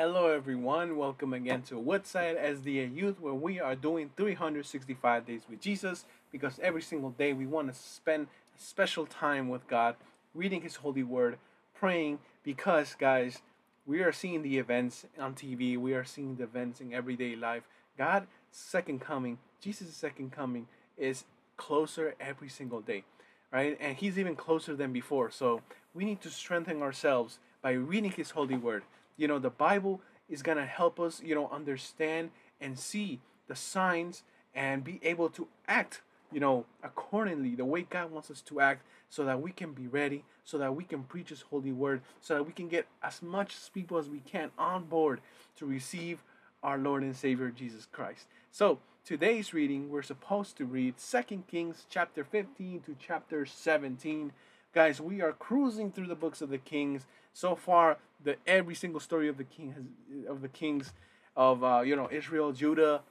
Hello, everyone. Welcome again to Woodside SDA Youth, where we are doing 365 days with Jesus because every single day we want to spend special time with God, reading His holy word, praying. Because, guys, we are seeing the events on TV, we are seeing the events in everyday life. God's second coming, Jesus' second coming, is closer every single day, right? And He's even closer than before. So we need to strengthen ourselves by reading His holy word you know the bible is going to help us you know understand and see the signs and be able to act you know accordingly the way god wants us to act so that we can be ready so that we can preach his holy word so that we can get as much people as we can on board to receive our lord and savior jesus christ. So today's reading we're supposed to read Second kings chapter 15 to chapter 17 guys we are cruising through the books of the kings so far the every single story of the king has of the kings of uh, you know Israel, Judah,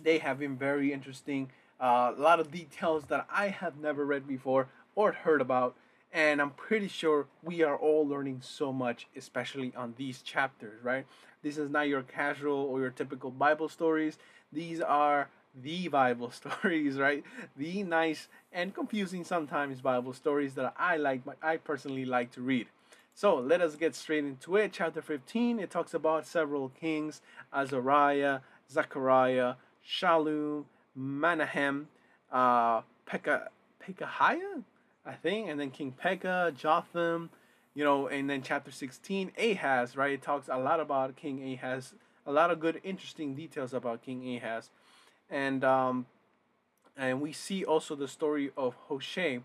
they have been very interesting. Uh, a lot of details that I have never read before or heard about, and I'm pretty sure we are all learning so much, especially on these chapters. Right? This is not your casual or your typical Bible stories. These are the Bible stories, right? The nice and confusing sometimes Bible stories that I like, I personally like to read. So let us get straight into it. Chapter 15, it talks about several kings Azariah, Zechariah, Shallum, Menahem, uh, Pekah, Pekahiah, I think, and then King Pekah, Jotham, you know, and then chapter 16, Ahaz, right? It talks a lot about King Ahaz, a lot of good, interesting details about King Ahaz. And, um, and we see also the story of Hoshea.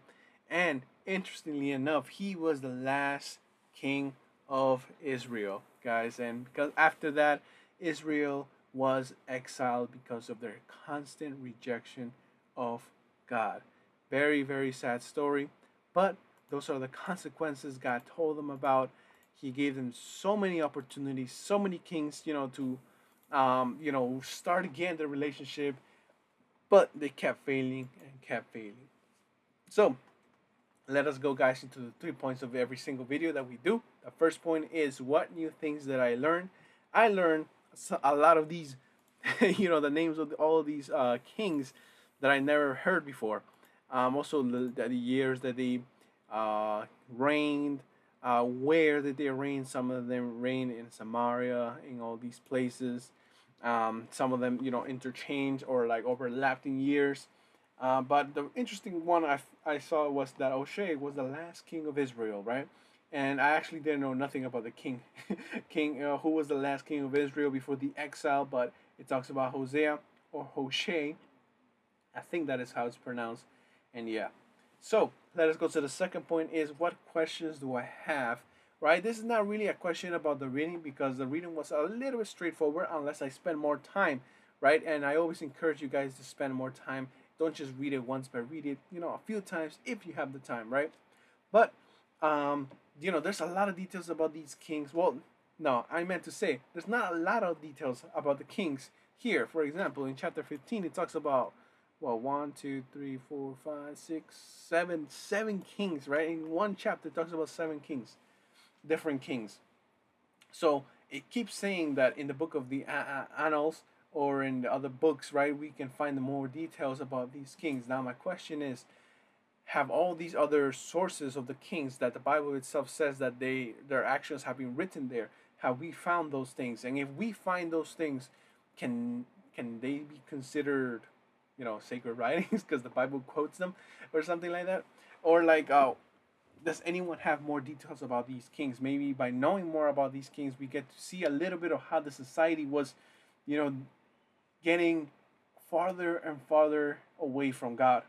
And interestingly enough, he was the last king of Israel, guys. And because after that, Israel was exiled because of their constant rejection of God. Very, very sad story. But those are the consequences God told them about. He gave them so many opportunities, so many kings, you know, to, um, you know, start again the relationship. But they kept failing and kept failing. So let us go guys into the three points of every single video that we do. The first point is what new things that i learned i learned a lot of these you know the names of all of these uh, kings that i never heard before. Um, also the, the years that they uh, reigned uh, where did they reign? Some of them reigned in samaria in all these places. Um, some of them you know interchange or like overlapped in years uh, but the interesting one I, I saw was that Hoshea was the last king of Israel, right? And I actually didn't know nothing about the king, king uh, who was the last king of Israel before the exile. But it talks about Hosea or Hoshea. I think that is how it's pronounced. And yeah, so let us go to the second point: is what questions do I have? Right, this is not really a question about the reading because the reading was a little bit straightforward unless I spend more time, right? And I always encourage you guys to spend more time don't just read it once, but read it, you know, a few times if you have the time, right? But, um, you know, there's a lot of details about these kings. Well, no, I meant to say there's not a lot of details about the kings here. For example, in chapter 15, it talks about well, one, two, three, four, five, six, seven, seven kings, right? In one chapter, it talks about seven kings, different kings. So it keeps saying that in the book of the Annals, or in the other books, right, we can find more details about these kings. Now, my question is have all these other sources of the kings that the Bible itself says that they their actions have been written there, have we found those things? And if we find those things, can can they be considered, you know, sacred writings because the Bible quotes them or something like that? Or like, uh, does anyone have more details about these kings? Maybe by knowing more about these kings, we get to see a little bit of how the society was, you know, getting farther and farther away from God.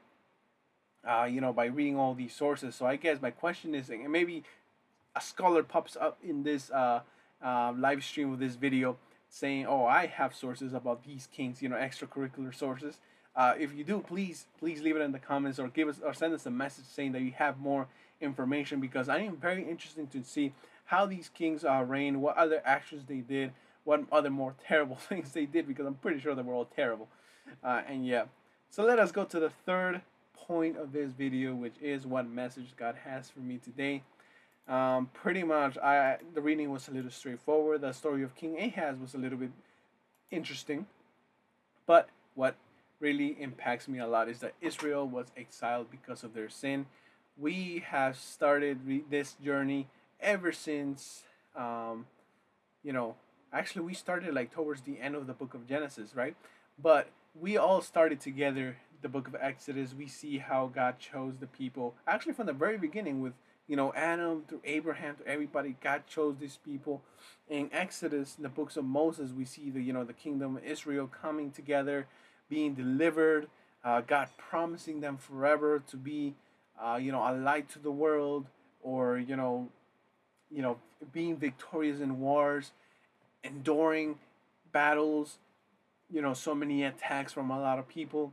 Uh, you know, by reading all these sources. So I guess my question is, and maybe a scholar pops up in this uh, uh, live stream of this video saying, "Oh, I have sources about these kings. You know, extracurricular sources." Uh, if you do, please please leave it in the comments or give us or send us a message saying that you have more information because I am very interested to see how these kings uh, reigned, what other actions they did, what other more terrible things they did because I'm pretty sure they were all terrible. Uh, and yeah, so let us go to the third point of this video, which is what message God has for me today. Um, pretty much, I the reading was a little straightforward. The story of King Ahaz was a little bit interesting, but what really impacts me a lot is that Israel was exiled because of their sin. We have started this journey ever since, um, you know, actually we started like towards the end of the book of Genesis, right? But we all started together the book of Exodus. We see how God chose the people actually from the very beginning with you know Adam through Abraham to everybody. God chose these people. In Exodus, in the books of Moses, we see the you know the kingdom of Israel coming together being delivered, uh, God promising them forever to be, uh, you know, a light to the world, or you know, you know, being victorious in wars, enduring battles, you know, so many attacks from a lot of people,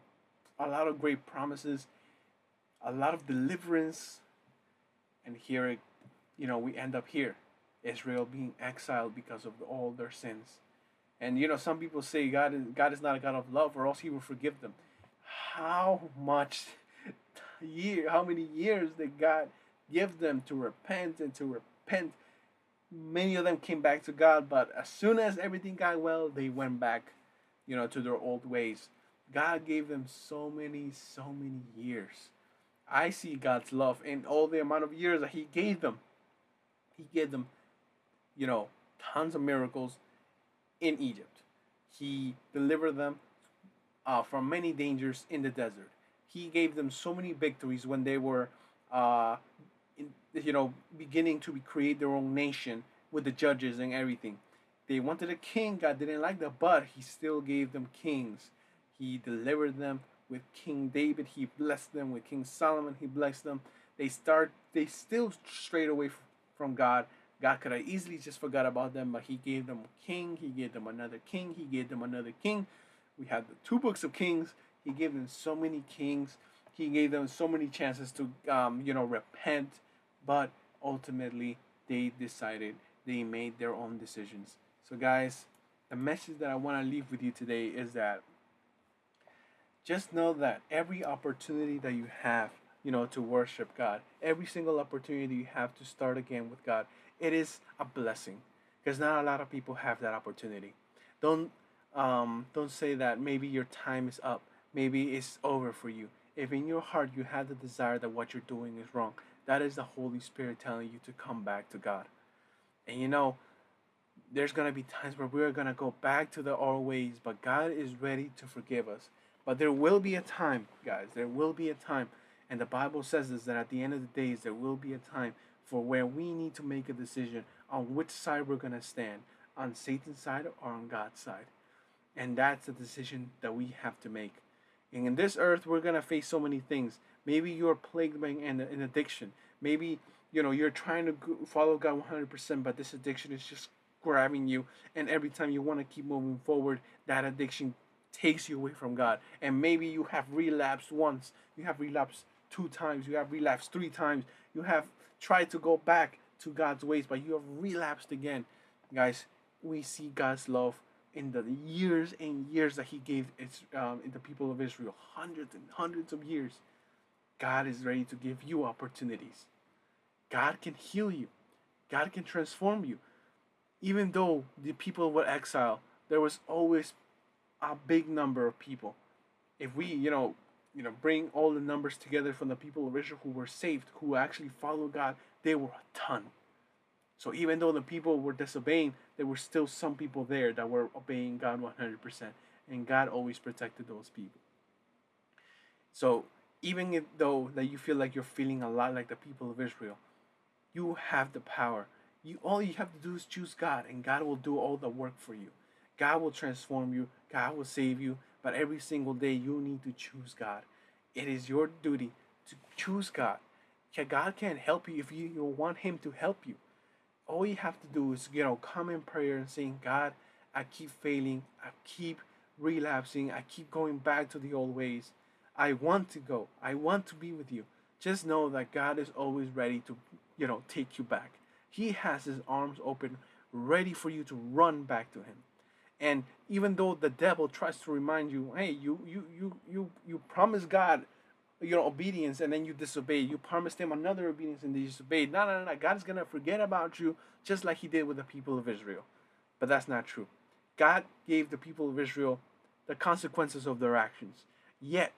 a lot of great promises, a lot of deliverance, and here, you know, we end up here, Israel being exiled because of all their sins. And you know, some people say God is God is not a God of love, or else He will forgive them. How much year? How many years did God give them to repent and to repent? Many of them came back to God, but as soon as everything got well, they went back, you know, to their old ways. God gave them so many, so many years. I see God's love in all the amount of years that He gave them. He gave them, you know, tons of miracles, in Egypt. He delivered them uh, from many dangers in the desert. He gave them so many victories when they were, uh, in, you know, beginning to create their own nation with the judges and everything. They wanted a king. God didn't like that, but He still gave them kings. He delivered them with King David. He blessed them with King Solomon. He blessed them. They start. They still strayed away from God God could have easily just forgot about them, but He gave them a king, He gave them another king, He gave them another king. We have the two books of Kings. He gave them so many kings. He gave them so many chances to, um, you know, repent, but ultimately they decided they made their own decisions. So, guys, the message that I want to leave with you today is that just know that every opportunity that you have, you know, to worship God, every single opportunity you have to start again with God, it is a blessing because not a lot of people have that opportunity. Don't um, don't say that maybe your time is up, maybe it's over for you. If in your heart you have the desire that what you're doing is wrong, that is the Holy Spirit telling you to come back to God. And you know, there's gonna be times where we're gonna go back to the old ways, but God is ready to forgive us. But there will be a time, guys. There will be a time, and the Bible says this that at the end of the days there will be a time for where we need to make a decision on which side we're going to stand on Satan's side or on God's side. And that's the decision that we have to make. And in this earth, we're going to face so many things. Maybe you're plagued by an, an addiction. Maybe, you know, you're trying to follow God 100%, but this addiction is just grabbing you. And every time you want to keep moving forward, that addiction takes you away from God. And maybe you have relapsed once, you have relapsed two times, you have relapsed three times, you have tried to go back to God's ways, but you have relapsed again. Guys, we see God's love in the years and years that He gave its, um, the people of Israel, hundreds and hundreds of years. God is ready to give you opportunities. God can heal you. God can transform you. Even though the people were exiled, there was always a big number of people. If we, you know, you know, bring all the numbers together from the people of Israel who were saved, who actually followed God, they were a ton. So even though the people were disobeying, there were still some people there that were obeying God 100%. And God always protected those people. So even though that you feel like you're feeling a lot like the people of Israel, you have the power. You all you have to do is choose God, and God will do all the work for you. God will transform you. God will save you. But every single day, you need to choose God. It is your duty to choose God. God can't help you if you, you want Him to help you. All you have to do is, you know, come in prayer and saying, God, I keep failing. I keep relapsing. I keep going back to the old ways. I want to go. I want to be with you. Just know that God is always ready to, you know, take you back. He has his arms open, ready for you to run back to him. And even though the devil tries to remind you, hey, you you you you you promised God you know obedience and then you disobey. You promised him another obedience and you disobeyed. No, no, no. God's gonna forget about you just like he did with the people of Israel. But that's not true. God gave the people of Israel the consequences of their actions. Yet,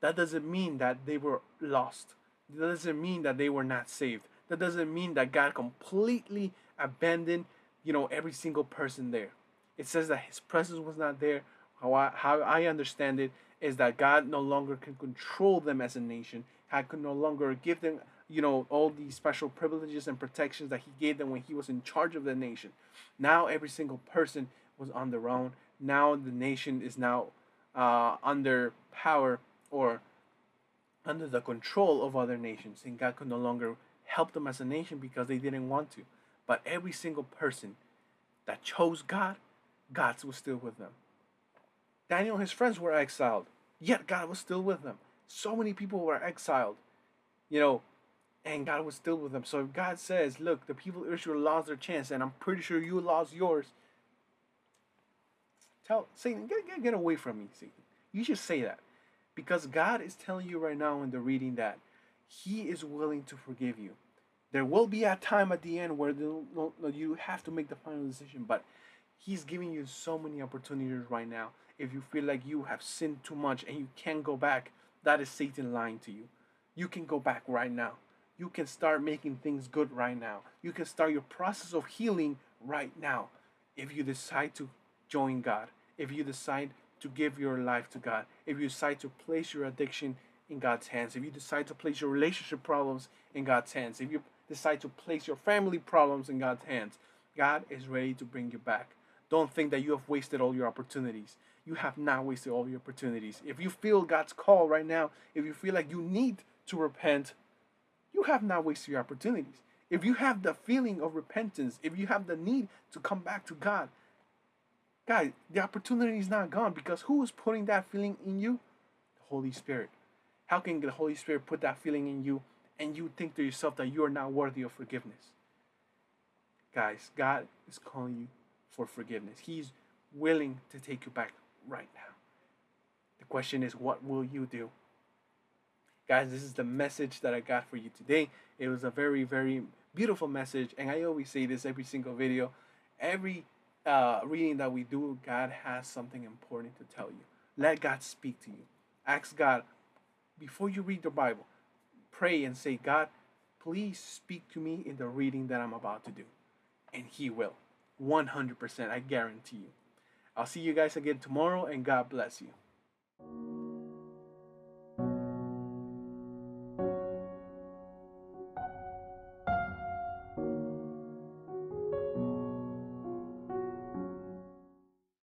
that doesn't mean that they were lost. That doesn't mean that they were not saved. That doesn't mean that God completely abandoned, you know, every single person there. It says that his presence was not there. How I, how I understand it is that God no longer can control them as a nation. God could no longer give them, you know, all these special privileges and protections that he gave them when he was in charge of the nation. Now every single person was on their own. Now the nation is now uh, under power or under the control of other nations, and God could no longer help them as a nation because they didn't want to. But every single person that chose God, God was still with them. Daniel and his friends were exiled, yet God was still with them. So many people were exiled, you know, and God was still with them. So if God says, Look, the people of Israel lost their chance, and I'm pretty sure you lost yours, tell Satan, get, get, get away from me, Satan. You should say that. Because God is telling you right now in the reading that He is willing to forgive you. There will be a time at the end where you have to make the final decision, but He's giving you so many opportunities right now. If you feel like you have sinned too much and you can't go back, that is Satan lying to you. You can go back right now. You can start making things good right now. You can start your process of healing right now if you decide to join God, if you decide to give your life to God, if you decide to place your addiction in God's hands, if you decide to place your relationship problems in God's hands, if you decide to place your family problems in God's hands, God is ready to bring you back. Don't think that you have wasted all your opportunities. You have not wasted all your opportunities. If you feel God's call right now, if you feel like you need to repent, you have not wasted your opportunities. If you have the feeling of repentance, if you have the need to come back to God, guys, the opportunity is not gone because who is putting that feeling in you? The Holy Spirit. How can the Holy Spirit put that feeling in you and you think to yourself that you are not worthy of forgiveness? Guys, God is calling you for forgiveness. He's willing to take you back right now. The question is, what will you do? Guys, this is the message that I got for you today. It was a very, very beautiful message, and I always say this every single video. Every uh, reading that we do, God has something important to tell you. Let God speak to you. Ask God before you read the Bible. Pray and say, God, please speak to me in the reading that I'm about to do. And He will. 100%. I guarantee you. I'll see you guys again tomorrow, and God bless you.